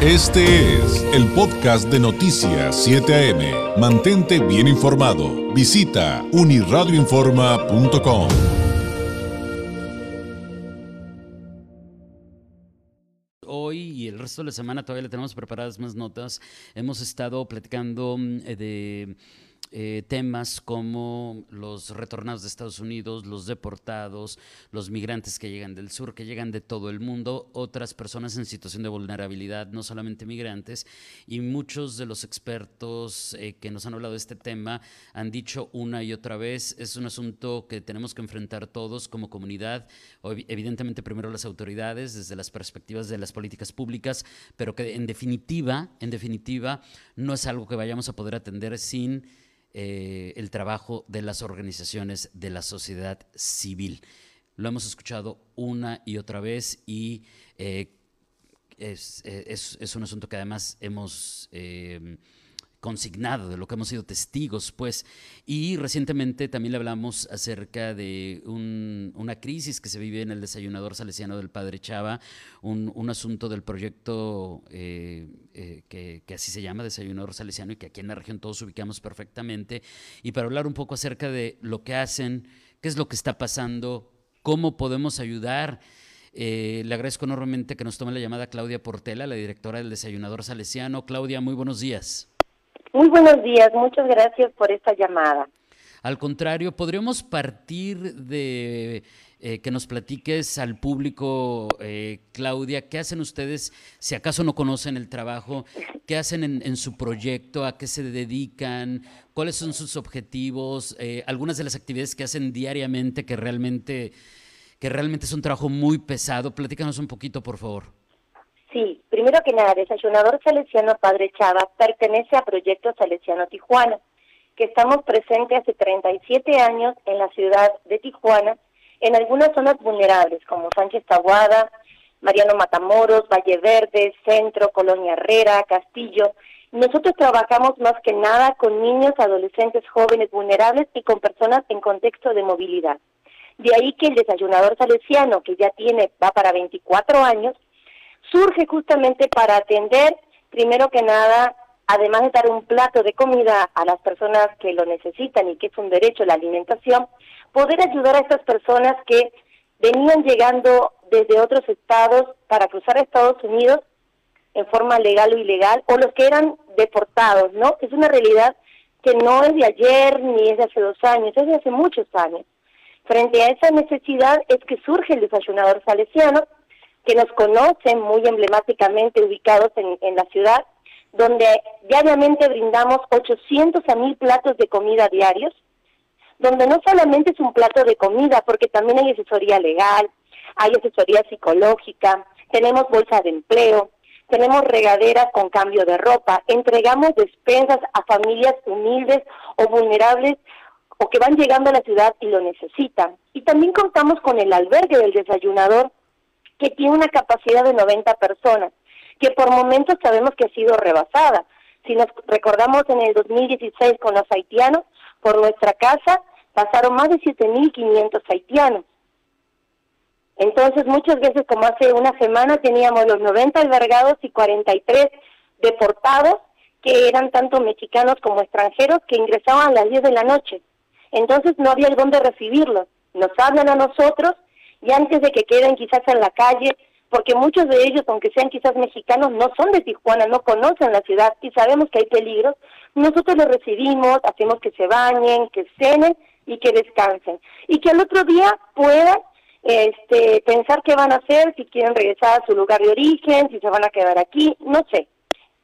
Este es el podcast de Noticias 7 AM. Mantente bien informado. Visita uniradioinforma.com. Hoy y el resto de la semana todavía le tenemos preparadas más notas. Hemos estado platicando mm, eh, de eh, temas como los retornados de Estados Unidos, los deportados, los migrantes que llegan del sur, que llegan de todo el mundo, otras personas en situación de vulnerabilidad, no solamente migrantes, y muchos de los expertos eh, que nos han hablado de este tema han dicho una y otra vez, es un asunto que tenemos que enfrentar todos como comunidad, evidentemente primero las autoridades desde las perspectivas de las políticas públicas, pero que en definitiva, en definitiva, no es algo que vayamos a poder atender sin eh, el trabajo de las organizaciones de la sociedad civil. Lo hemos escuchado una y otra vez y eh, es, es, un asunto que además hemos eh, consignado, de lo que hemos sido testigos, pues. Y recientemente también le hablamos acerca de una crisis que se vive en el desayunador salesiano del Padre Chava, un, asunto del proyecto eh, eh, que, así se llama, desayunador salesiano, y que aquí en la región todos ubicamos perfectamente, y para hablar un poco acerca de lo que hacen, qué es lo que está pasando, cómo podemos ayudar. Eh, le agradezco enormemente que nos tome la llamada Claudia Portela, la directora del Desayunador Salesiano. Claudia, muy buenos días. Muy buenos días, muchas gracias por esta llamada. Al contrario, podríamos partir de eh, que nos platiques al público, eh, Claudia, ¿qué hacen ustedes si acaso no conocen el trabajo? ¿Qué hacen en, su proyecto? ¿A qué se dedican? ¿Cuáles son sus objetivos? Eh, algunas de las actividades que hacen diariamente que realmente, que realmente es un trabajo muy pesado. Platícanos un poquito, por favor. Sí, primero que nada, Desayunador Salesiano Padre Chava pertenece a Proyecto Salesiano Tijuana, que estamos presentes hace 37 años en la ciudad de Tijuana, en algunas zonas vulnerables como Sánchez Tahuada, Mariano Matamoros, Valle Verde, Centro, Colonia Herrera, Castillo. Nosotros trabajamos más que nada con niños, adolescentes, jóvenes vulnerables y con personas en contexto de movilidad. De ahí que el desayunador salesiano, que ya tiene, va para 24 años, surge justamente para atender, primero que nada, además de dar un plato de comida a las personas que lo necesitan y que es un derecho la alimentación, poder ayudar a estas personas que venían llegando desde otros estados para cruzar a Estados Unidos en forma legal o ilegal, o los que eran deportados, ¿no? Es una realidad que no es de ayer ni es de hace dos años, es de hace muchos años. Frente a esa necesidad es que surge el desayunador salesiano, que nos conocen muy emblemáticamente ubicados en, la ciudad, donde diariamente brindamos 800 a 1000 platos de comida diarios, donde no solamente es un plato de comida, porque también hay asesoría legal, hay asesoría psicológica, tenemos bolsa de empleo, tenemos regaderas con cambio de ropa, entregamos despensas a familias humildes o vulnerables o que van llegando a la ciudad y lo necesitan. Y también contamos con el albergue del desayunador, que tiene una capacidad de 90 personas, que por momentos sabemos que ha sido rebasada. Si nos recordamos en el 2016 con los haitianos, por nuestra casa pasaron más de 7.500 haitianos. Entonces, muchas veces, como hace una semana, teníamos los 90 albergados y 43 deportados, que eran tanto mexicanos como extranjeros, que ingresaban a las 10 de la noche. Entonces, no había dónde recibirlos. Nos hablan a nosotros y antes de que queden quizás en la calle, porque muchos de ellos, aunque sean quizás mexicanos, no son de Tijuana, no conocen la ciudad y sabemos que hay peligros, nosotros los recibimos, hacemos que se bañen, que cenen y que descansen. Y que al otro día puedan este, pensar qué van a hacer, si quieren regresar a su lugar de origen, si se van a quedar aquí, no sé.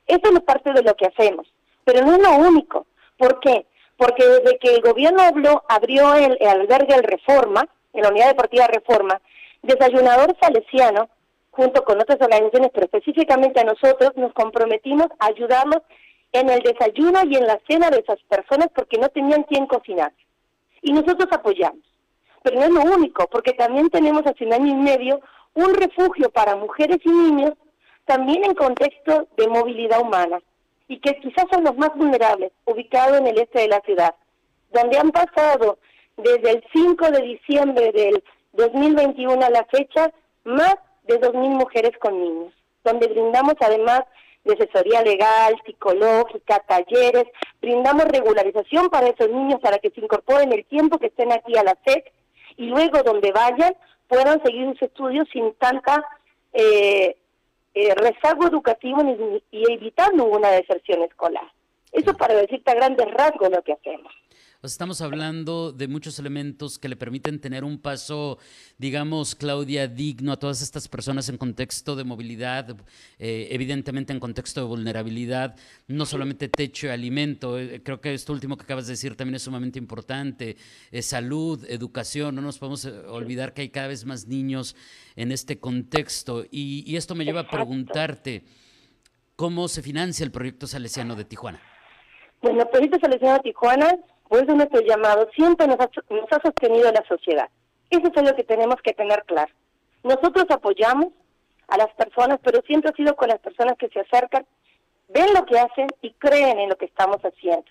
Eso es parte de lo que hacemos, pero no es lo único. ¿Por qué? Porque desde que el gobierno habló, abrió el, el albergue el Reforma, en la Unidad Deportiva Reforma, Desayunador Salesiano, junto con otras organizaciones, pero específicamente a nosotros, nos comprometimos a ayudarlos en el desayuno y en la cena de esas personas porque no tenían quien cocinar. Y nosotros apoyamos. Pero no es lo único, porque también tenemos hace un año y medio un refugio para mujeres y niños, también en contexto de movilidad humana, y que quizás son los más vulnerables, ubicado en el este de la ciudad, donde han pasado desde el 5 de diciembre del 2021 a la fecha, más de 2.000 mujeres con niños, donde brindamos además de asesoría legal, psicológica, talleres, brindamos regularización para esos niños para que se incorporen el tiempo que estén aquí a la SEC y luego donde vayan puedan seguir sus estudios sin tanta eh, eh, rezago educativo y evitar ninguna deserción escolar. Eso para decirte a grandes rasgos lo que hacemos. Estamos hablando de muchos elementos que le permiten tener un paso, digamos, Claudia, digno a todas estas personas en contexto de movilidad, eh, evidentemente en contexto de vulnerabilidad, no solamente techo y alimento. Eh, creo que esto último que acabas de decir también es sumamente importante. Eh, salud, educación, no nos podemos olvidar que hay cada vez más niños en este contexto. Y, y esto me lleva a preguntarte, ¿cómo se financia el proyecto Salesiano de Tijuana? Bueno, el proyecto Salesiano de Tijuana por eso nuestro llamado siempre nos ha, nos ha sostenido la sociedad. Eso es lo que tenemos que tener claro. Nosotros apoyamos a las personas, pero siempre ha sido con las personas que se acercan, ven lo que hacen y creen en lo que estamos haciendo.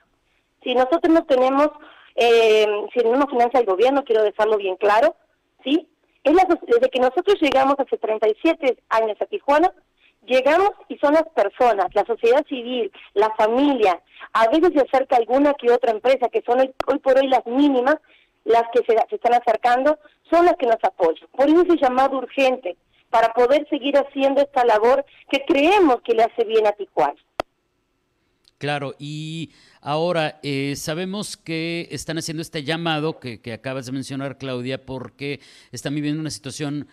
Si nosotros no tenemos, eh, si no nos financia el gobierno, quiero dejarlo bien claro, ¿sí? Es desde que nosotros llegamos hace 37 años a Tijuana, llegamos y son las personas, la sociedad civil, la familia, a veces se acerca alguna que otra empresa, que son hoy, por hoy las mínimas, las que se, están acercando, son las que nos apoyan. Por eso es llamado urgente, para poder seguir haciendo esta labor que creemos que le hace bien a Tijuana. Claro, y ahora eh, sabemos que están haciendo este llamado que, que acabas de mencionar, Claudia, porque están viviendo una situación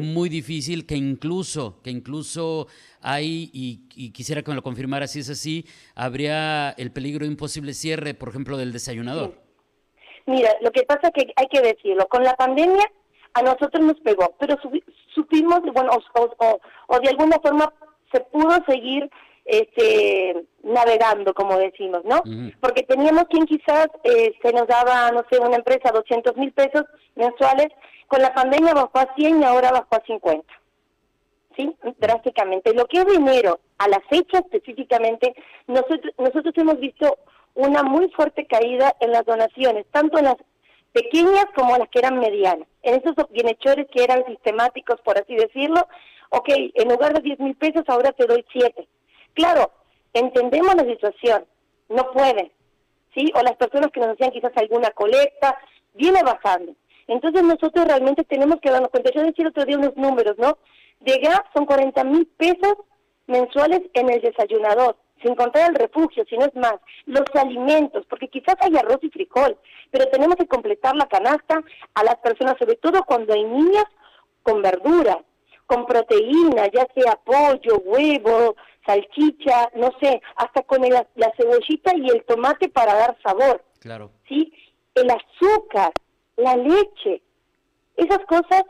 muy difícil que incluso, que incluso hay, y, quisiera que me lo confirmara si es así, habría el peligro de un posible cierre, por ejemplo, del desayunador. Mira, lo que pasa es que hay que decirlo, con la pandemia a nosotros nos pegó, pero supimos, bueno, o, de alguna forma se pudo seguir este, navegando, como decimos, ¿no? Porque teníamos quien quizás eh, se nos daba, no sé, una empresa 200 mil pesos mensuales con la pandemia bajó a 100 y ahora bajó a 50. ¿Sí? Drásticamente. Lo que es dinero, a la fecha específicamente, nosotros, nosotros hemos visto una muy fuerte caída en las donaciones, tanto en las pequeñas como las que eran medianas. En esos bienhechores que eran sistemáticos, por así decirlo, ok, en lugar de 10 mil pesos ahora te doy 7. Claro, entendemos la situación, no pueden, ¿sí? O las personas que nos hacían quizás alguna colecta, viene bajando. Entonces nosotros realmente tenemos que darnos cuenta. Yo decía el otro día unos números, ¿no? De gas son 40 mil pesos mensuales en el desayunador, sin contar el refugio, si no es más. Los alimentos, porque quizás hay arroz y frijol, pero tenemos que completar la canasta a las personas, sobre todo cuando hay niñas, con verdura, con proteína, ya sea pollo, huevo, salchicha, no sé, hasta con la cebollita y el tomate para dar sabor. Claro. ¿Sí? El azúcar, la leche. Esas cosas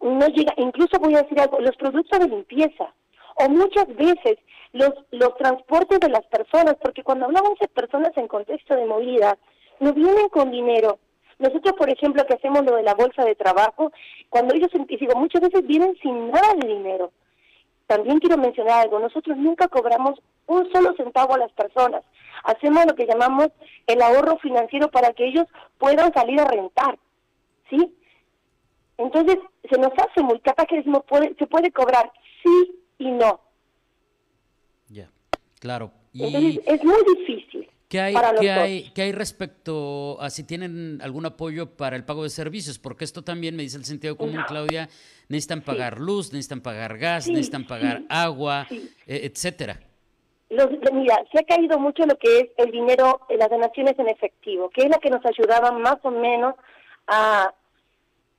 no llegan, incluso voy a decir algo, los productos de limpieza o muchas veces los, los transportes de las personas, porque cuando hablamos de personas en contexto de movilidad, no vienen con dinero. Nosotros, por ejemplo, que hacemos lo de la bolsa de trabajo, cuando ellos, digo, muchas veces vienen sin nada de dinero. También quiero mencionar algo, nosotros nunca cobramos un solo centavo a las personas. Hacemos lo que llamamos el ahorro financiero para que ellos puedan salir a rentar. ¿sí? Entonces, se nos hace muy capaz que decimos, puede, se puede cobrar sí y no. Ya, claro. Entonces, es muy difícil. ¿Qué hay, ¿qué, hay, ¿Qué hay respecto a si tienen algún apoyo para el pago de servicios? Porque esto también, me dice el sentido común, Claudia, necesitan pagar luz, necesitan pagar gas, necesitan pagar agua, e, etcétera. Los, mira, se ha caído mucho lo que es el dinero, las donaciones en efectivo, que es la que nos ayudaba más o menos a,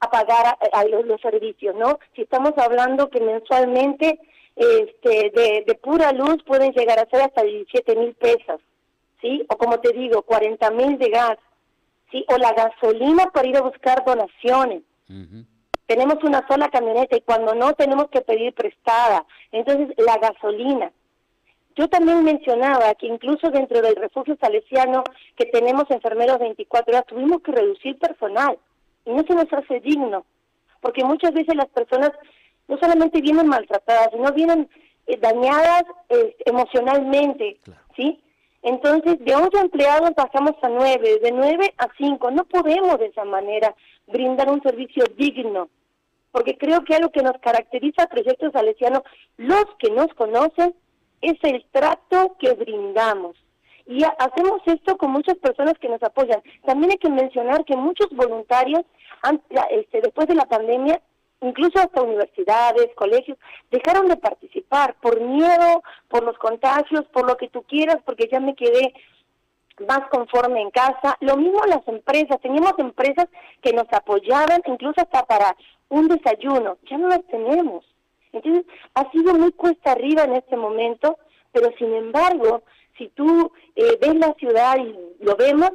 a pagar a, los, servicios, ¿no? Si estamos hablando que mensualmente este, de, de pura luz pueden llegar a ser hasta 17 mil pesos, ¿sí? O como te digo, 40 mil de gas, ¿sí? O la gasolina para ir a buscar donaciones. Tenemos una sola camioneta y cuando no tenemos que pedir prestada. Entonces, la gasolina. Yo también mencionaba que incluso dentro del refugio salesiano que tenemos enfermeros 24 horas, tuvimos que reducir personal y no se nos hace digno, porque muchas veces las personas no solamente vienen maltratadas, sino vienen eh, dañadas eh, emocionalmente, ¿sí? Entonces, de 11 empleados pasamos a 9, de 9 a 5. No podemos de esa manera brindar un servicio digno, porque creo que algo que nos caracteriza a Proyecto Salesiano, los que nos conocen, es el trato que brindamos. Y hacemos esto con muchas personas que nos apoyan. También hay que mencionar que muchos voluntarios, este, después de la pandemia, incluso hasta universidades, colegios, dejaron de participar por miedo, por los contagios, por lo que tú quieras, porque ya me quedé más conforme en casa. Lo mismo las empresas, teníamos empresas que nos apoyaban incluso hasta para un desayuno, ya no las tenemos. Entonces, ha sido muy cuesta arriba en este momento, pero sin embargo, si tú eh, ves la ciudad y lo vemos,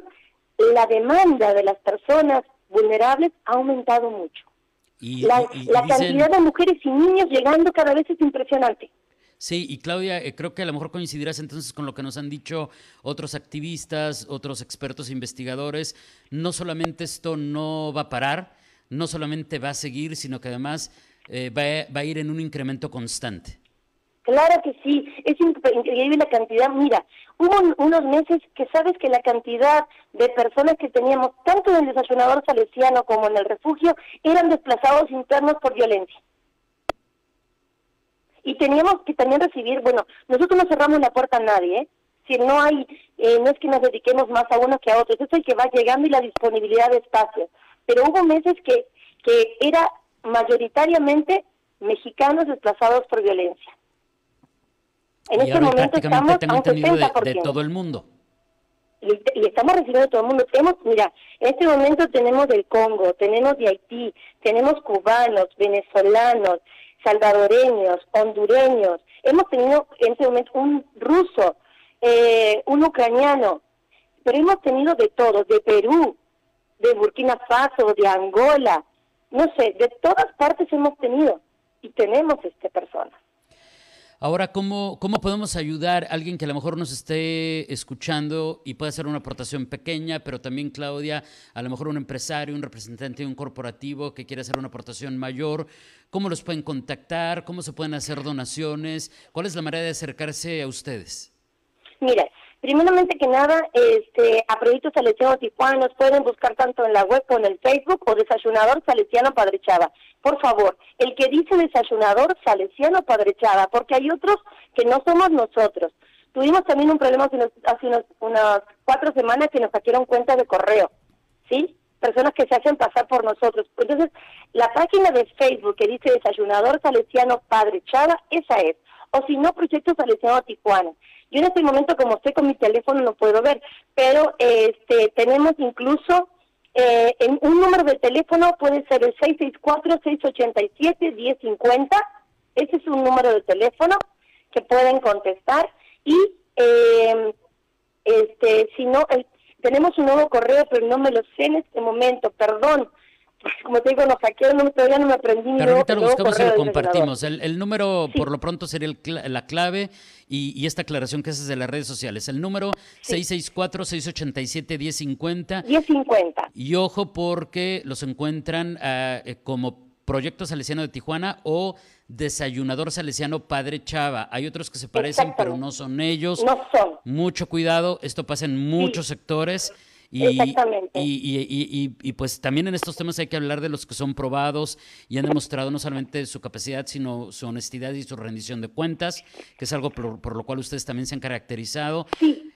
la demanda de las personas vulnerables ha aumentado mucho. Y, la, cantidad de mujeres y niños llegando cada vez es impresionante. Sí, y Claudia, eh, creo que a lo mejor coincidirás entonces con lo que nos han dicho otros activistas, otros expertos e investigadores. No solamente esto no va a parar, no solamente va a seguir, sino que además eh, va, a ir en un incremento constante. Claro que sí, es increíble la cantidad. Mira, hubo unos meses que sabes que la cantidad de personas que teníamos, tanto en el desayunador salesiano como en el refugio, eran desplazados internos por violencia. Y teníamos que también recibir, bueno, nosotros no cerramos la puerta a nadie, ¿eh? Si no hay, eh, no es que nos dediquemos más a uno que a otro, es el que va llegando y la disponibilidad de espacio. Pero hubo meses que, que era mayoritariamente mexicanos desplazados por violencia. En este momento estamos a un 70%. De, todo el mundo. Y, estamos recibiendo de todo el mundo. Tenemos, mira, en este momento tenemos del Congo, tenemos de Haití, tenemos cubanos, venezolanos, salvadoreños, hondureños. Hemos tenido en este momento un ruso, eh, un ucraniano, pero hemos tenido de todos, de Perú, de Burkina Faso, de Angola, no sé, de todas partes hemos tenido y tenemos este persona. Ahora, ¿cómo, ¿cómo podemos ayudar a alguien que a lo mejor nos esté escuchando y puede hacer una aportación pequeña, pero también, Claudia, a lo mejor un empresario, un representante de un corporativo que quiere hacer una aportación mayor? ¿Cómo los pueden contactar? ¿Cómo se pueden hacer donaciones? ¿Cuál es la manera de acercarse a ustedes? Mira, Primeramente que nada, este, a Proyecto Salesiano Tijuana nos pueden buscar tanto en la web como en el Facebook o Desayunador Salesiano Padre Chava. Por favor, el que dice Desayunador Salesiano Padre Chava, porque hay otros que no somos nosotros. Tuvimos también un problema hace, unas cuatro semanas que nos saquieron cuenta de correo, ¿sí? Personas que se hacen pasar por nosotros. Entonces, la página de Facebook que dice Desayunador Salesiano Padre Chava, esa es. O si no, Proyecto Salesiano Tijuana. Yo en este momento, como estoy con mi teléfono, no puedo ver, pero este tenemos incluso eh, en un número de teléfono, puede ser el 664-687-1050. Ese es un número de teléfono que pueden contestar. Y eh, este si no, tenemos un nuevo correo, pero no me lo sé en este momento, perdón como te digo, nos hackearon, todavía no me aprendí Pero ahorita lo buscamos y lo compartimos. El, número, por lo pronto, sería la clave y, esta aclaración que haces de las redes sociales. El número 664-687-1050. 1050. Y ojo porque los encuentran ah, eh, como Proyecto Salesiano de Tijuana o Desayunador Salesiano Padre Chava. Hay otros que se parecen, pero no son ellos. No son. Mucho cuidado, esto pasa en muchos sectores. Y, Exactamente. Y, y, pues también en estos temas hay que hablar de los que son probados y han demostrado no solamente su capacidad, sino su honestidad y su rendición de cuentas, que es algo por, lo cual ustedes también se han caracterizado.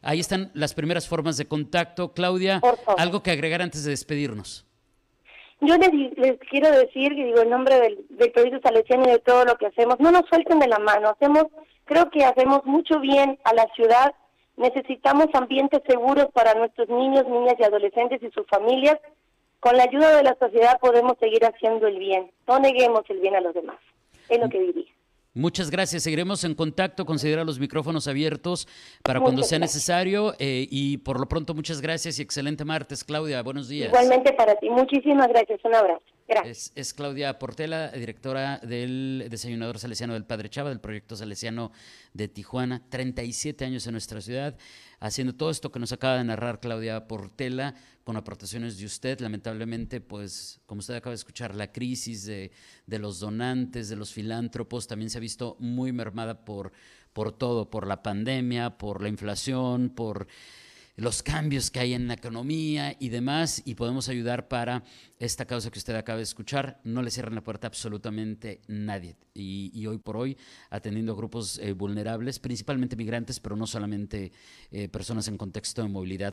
Ahí están las primeras formas de contacto. Claudia, algo que agregar antes de despedirnos. Yo les, quiero decir, que digo, en nombre del, del Proyecto Salesiano y de todo lo que hacemos, no nos suelten de la mano. Hacemos, creo que hacemos mucho bien a la ciudad Necesitamos ambientes seguros para nuestros niños, niñas y adolescentes y sus familias. Con la ayuda de la sociedad podemos seguir haciendo el bien. No neguemos el bien a los demás. Es lo que diría. Muchas gracias. Seguiremos en contacto. Considera los micrófonos abiertos para cuando sea necesario. Eh, y por lo pronto, muchas gracias y excelente martes, Claudia. Buenos días. Igualmente para ti. Muchísimas gracias. Un abrazo. Es, Claudia Portela, directora del Desayunador Salesiano del Padre Chava, del proyecto Salesiano de Tijuana. 37 años en nuestra ciudad, haciendo todo esto que nos acaba de narrar Claudia Portela, con aportaciones de usted. Lamentablemente, pues, como usted acaba de escuchar, la crisis de, los donantes, de los filántropos, también se ha visto muy mermada por todo, por la pandemia, por la inflación, por los cambios que hay en la economía y demás, y podemos ayudar para esta causa que usted acaba de escuchar. No le cierran la puerta absolutamente nadie. Y, hoy por hoy, atendiendo a grupos eh, vulnerables, principalmente migrantes, pero no solamente eh, personas en contexto de movilidad.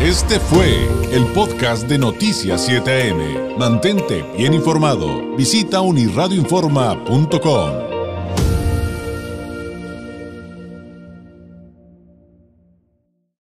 Este fue el podcast de Noticias 7am. Mantente bien informado. Visita unirradioinforma.com.